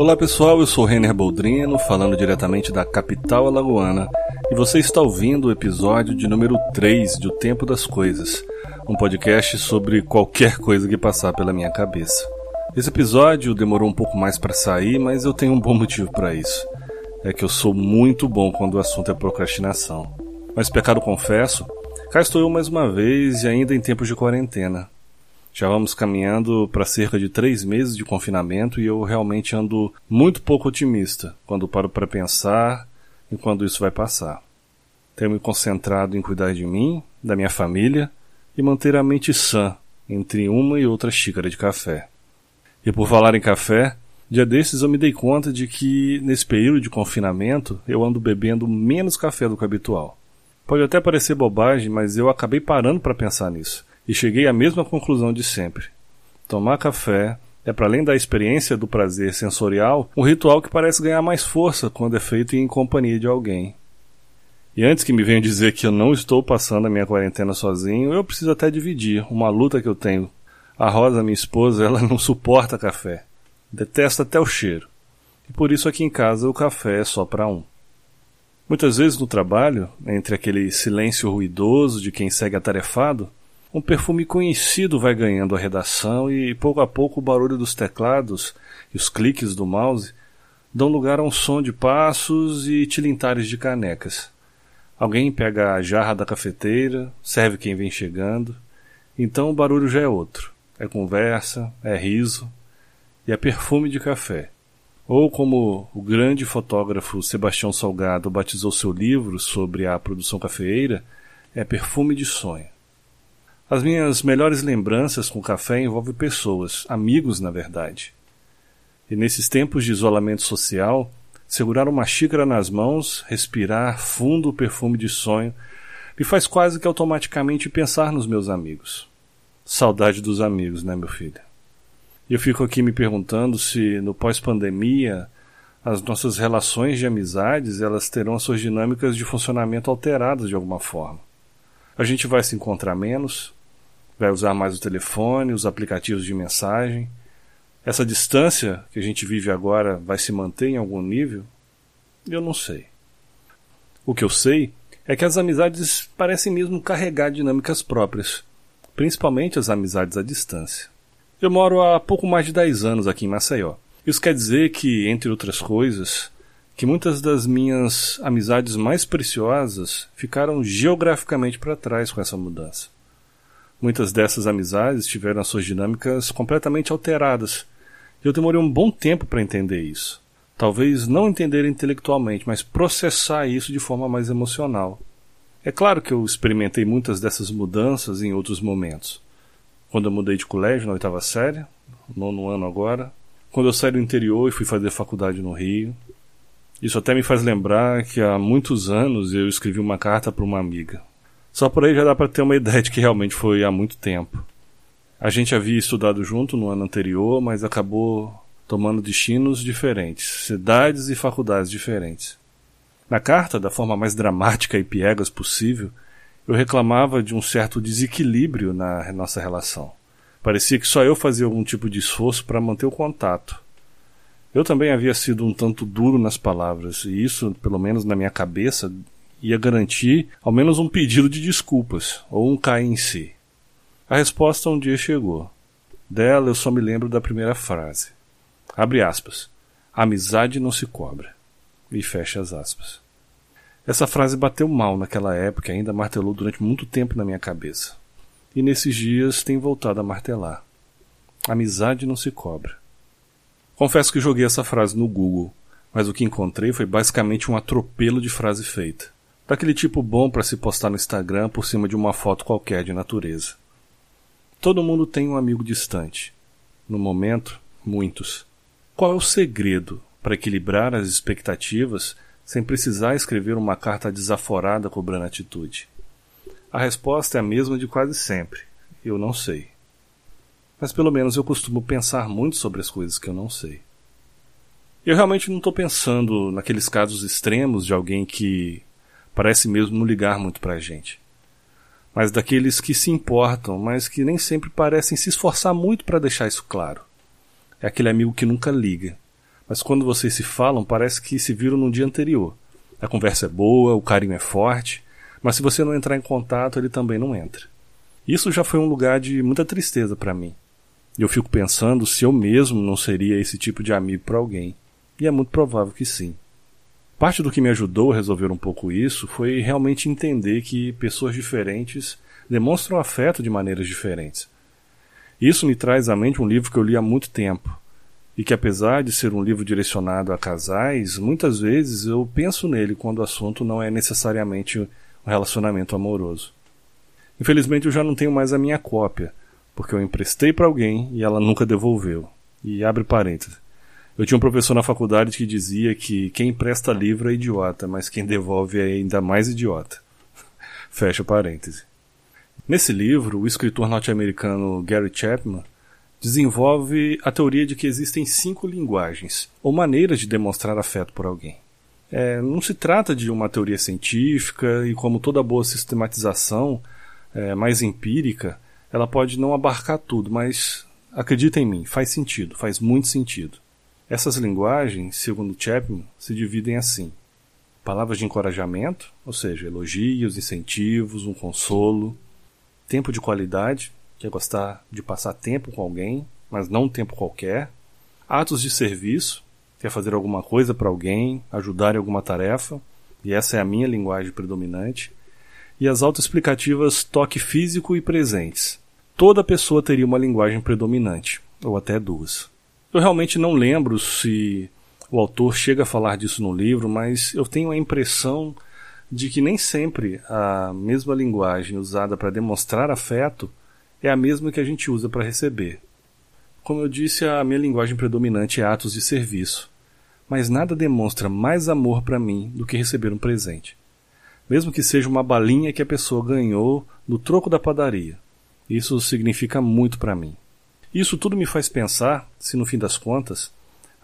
Olá pessoal, eu sou Renner Boldrino, falando diretamente da capital alagoana, e você está ouvindo o episódio de número 3 de O Tempo das Coisas, um podcast sobre qualquer coisa que passar pela minha cabeça. Esse episódio demorou um pouco mais para sair, mas eu tenho um bom motivo para isso. É que eu sou muito bom quando o assunto é procrastinação. Mas pecado confesso, cá estou eu mais uma vez e ainda em tempos de quarentena. Já vamos caminhando para cerca de três meses de confinamento e eu realmente ando muito pouco otimista quando paro para pensar em quando isso vai passar. Tenho me concentrado em cuidar de mim, da minha família e manter a mente sã entre uma e outra xícara de café. E por falar em café, dia desses eu me dei conta de que nesse período de confinamento eu ando bebendo menos café do que habitual. Pode até parecer bobagem, mas eu acabei parando para pensar nisso e cheguei à mesma conclusão de sempre. Tomar café é, para além da experiência do prazer sensorial, um ritual que parece ganhar mais força quando é feito em companhia de alguém. E antes que me venham dizer que eu não estou passando a minha quarentena sozinho, eu preciso até dividir uma luta que eu tenho. A Rosa, minha esposa, ela não suporta café. Detesta até o cheiro. E por isso aqui em casa o café é só para um. Muitas vezes no trabalho, entre aquele silêncio ruidoso de quem segue atarefado, um perfume conhecido vai ganhando a redação e pouco a pouco o barulho dos teclados e os cliques do mouse dão lugar a um som de passos e tilintares de canecas. Alguém pega a jarra da cafeteira, serve quem vem chegando, então o barulho já é outro. É conversa, é riso e é perfume de café. Ou como o grande fotógrafo Sebastião Salgado batizou seu livro sobre a produção cafeeira, é perfume de sonho. As minhas melhores lembranças com café envolvem pessoas, amigos na verdade. E nesses tempos de isolamento social, segurar uma xícara nas mãos, respirar fundo o perfume de sonho, me faz quase que automaticamente pensar nos meus amigos. Saudade dos amigos, né, meu filho? E eu fico aqui me perguntando se no pós-pandemia as nossas relações de amizades elas terão as suas dinâmicas de funcionamento alteradas de alguma forma. A gente vai se encontrar menos, vai usar mais o telefone, os aplicativos de mensagem. Essa distância que a gente vive agora vai se manter em algum nível? Eu não sei. O que eu sei é que as amizades parecem mesmo carregar dinâmicas próprias, principalmente as amizades à distância. Eu moro há pouco mais de 10 anos aqui em Maceió. Isso quer dizer que, entre outras coisas, que muitas das minhas amizades mais preciosas ficaram geograficamente para trás com essa mudança. Muitas dessas amizades tiveram as suas dinâmicas completamente alteradas. E eu demorei um bom tempo para entender isso. Talvez não entender intelectualmente, mas processar isso de forma mais emocional. É claro que eu experimentei muitas dessas mudanças em outros momentos. Quando eu mudei de colégio na oitava série, nono ano agora, quando eu saí do interior e fui fazer faculdade no Rio. Isso até me faz lembrar que há muitos anos eu escrevi uma carta para uma amiga. Só por aí já dá para ter uma ideia de que realmente foi há muito tempo. A gente havia estudado junto no ano anterior, mas acabou tomando destinos diferentes, cidades e faculdades diferentes. Na carta, da forma mais dramática e piegas possível, eu reclamava de um certo desequilíbrio na nossa relação. Parecia que só eu fazia algum tipo de esforço para manter o contato. Eu também havia sido um tanto duro nas palavras, e isso, pelo menos na minha cabeça, ia garantir ao menos um pedido de desculpas, ou um cair em si. A resposta um dia chegou. Dela eu só me lembro da primeira frase. Abre aspas. Amizade não se cobra. E fecha as aspas. Essa frase bateu mal naquela época e ainda martelou durante muito tempo na minha cabeça. E nesses dias tem voltado a martelar. Amizade não se cobra. Confesso que joguei essa frase no Google, mas o que encontrei foi basicamente um atropelo de frase feita daquele tipo bom para se postar no Instagram por cima de uma foto qualquer de natureza. Todo mundo tem um amigo distante. No momento, muitos. Qual é o segredo para equilibrar as expectativas sem precisar escrever uma carta desaforada cobrando atitude? A resposta é a mesma de quase sempre. Eu não sei. Mas pelo menos eu costumo pensar muito sobre as coisas que eu não sei. Eu realmente não estou pensando naqueles casos extremos de alguém que parece mesmo não ligar muito para a gente. Mas daqueles que se importam, mas que nem sempre parecem se esforçar muito para deixar isso claro. É aquele amigo que nunca liga, mas quando vocês se falam, parece que se viram no dia anterior. A conversa é boa, o carinho é forte, mas se você não entrar em contato, ele também não entra. Isso já foi um lugar de muita tristeza para mim. Eu fico pensando se eu mesmo não seria esse tipo de amigo para alguém. E é muito provável que sim. Parte do que me ajudou a resolver um pouco isso foi realmente entender que pessoas diferentes demonstram afeto de maneiras diferentes. Isso me traz à mente um livro que eu li há muito tempo, e que apesar de ser um livro direcionado a casais, muitas vezes eu penso nele quando o assunto não é necessariamente um relacionamento amoroso. Infelizmente eu já não tenho mais a minha cópia, porque eu emprestei para alguém e ela nunca devolveu. E abre parênteses. Eu tinha um professor na faculdade que dizia que quem empresta livro é idiota, mas quem devolve é ainda mais idiota. Fecha parêntese. Nesse livro, o escritor norte-americano Gary Chapman desenvolve a teoria de que existem cinco linguagens, ou maneiras de demonstrar afeto por alguém. É, não se trata de uma teoria científica e, como toda boa sistematização é, mais empírica, ela pode não abarcar tudo, mas acredita em mim, faz sentido, faz muito sentido. Essas linguagens, segundo Chapman, se dividem assim: palavras de encorajamento, ou seja, elogios, incentivos, um consolo, tempo de qualidade, que é gostar de passar tempo com alguém, mas não um tempo qualquer, atos de serviço, que é fazer alguma coisa para alguém, ajudar em alguma tarefa, e essa é a minha linguagem predominante, e as autoexplicativas toque físico e presentes. Toda pessoa teria uma linguagem predominante, ou até duas. Eu realmente não lembro se o autor chega a falar disso no livro, mas eu tenho a impressão de que nem sempre a mesma linguagem usada para demonstrar afeto é a mesma que a gente usa para receber. Como eu disse, a minha linguagem predominante é atos de serviço, mas nada demonstra mais amor para mim do que receber um presente. Mesmo que seja uma balinha que a pessoa ganhou no troco da padaria. Isso significa muito para mim. Isso tudo me faz pensar se, no fim das contas,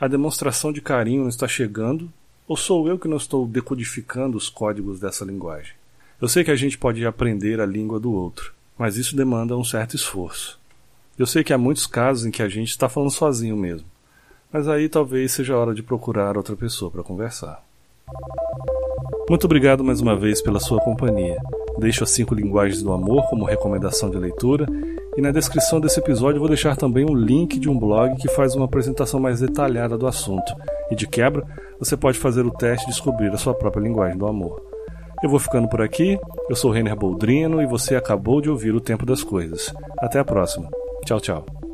a demonstração de carinho não está chegando ou sou eu que não estou decodificando os códigos dessa linguagem. Eu sei que a gente pode aprender a língua do outro, mas isso demanda um certo esforço. Eu sei que há muitos casos em que a gente está falando sozinho mesmo, mas aí talvez seja a hora de procurar outra pessoa para conversar. Muito obrigado mais uma vez pela sua companhia. Deixo as cinco linguagens do amor como recomendação de leitura e na descrição desse episódio vou deixar também um link de um blog que faz uma apresentação mais detalhada do assunto. E de quebra, você pode fazer o teste e descobrir a sua própria linguagem do amor. Eu vou ficando por aqui. Eu sou Renner Boldrino e você acabou de ouvir o Tempo das Coisas. Até a próxima. Tchau, tchau.